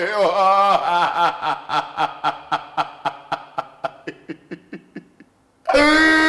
morreu. Ah!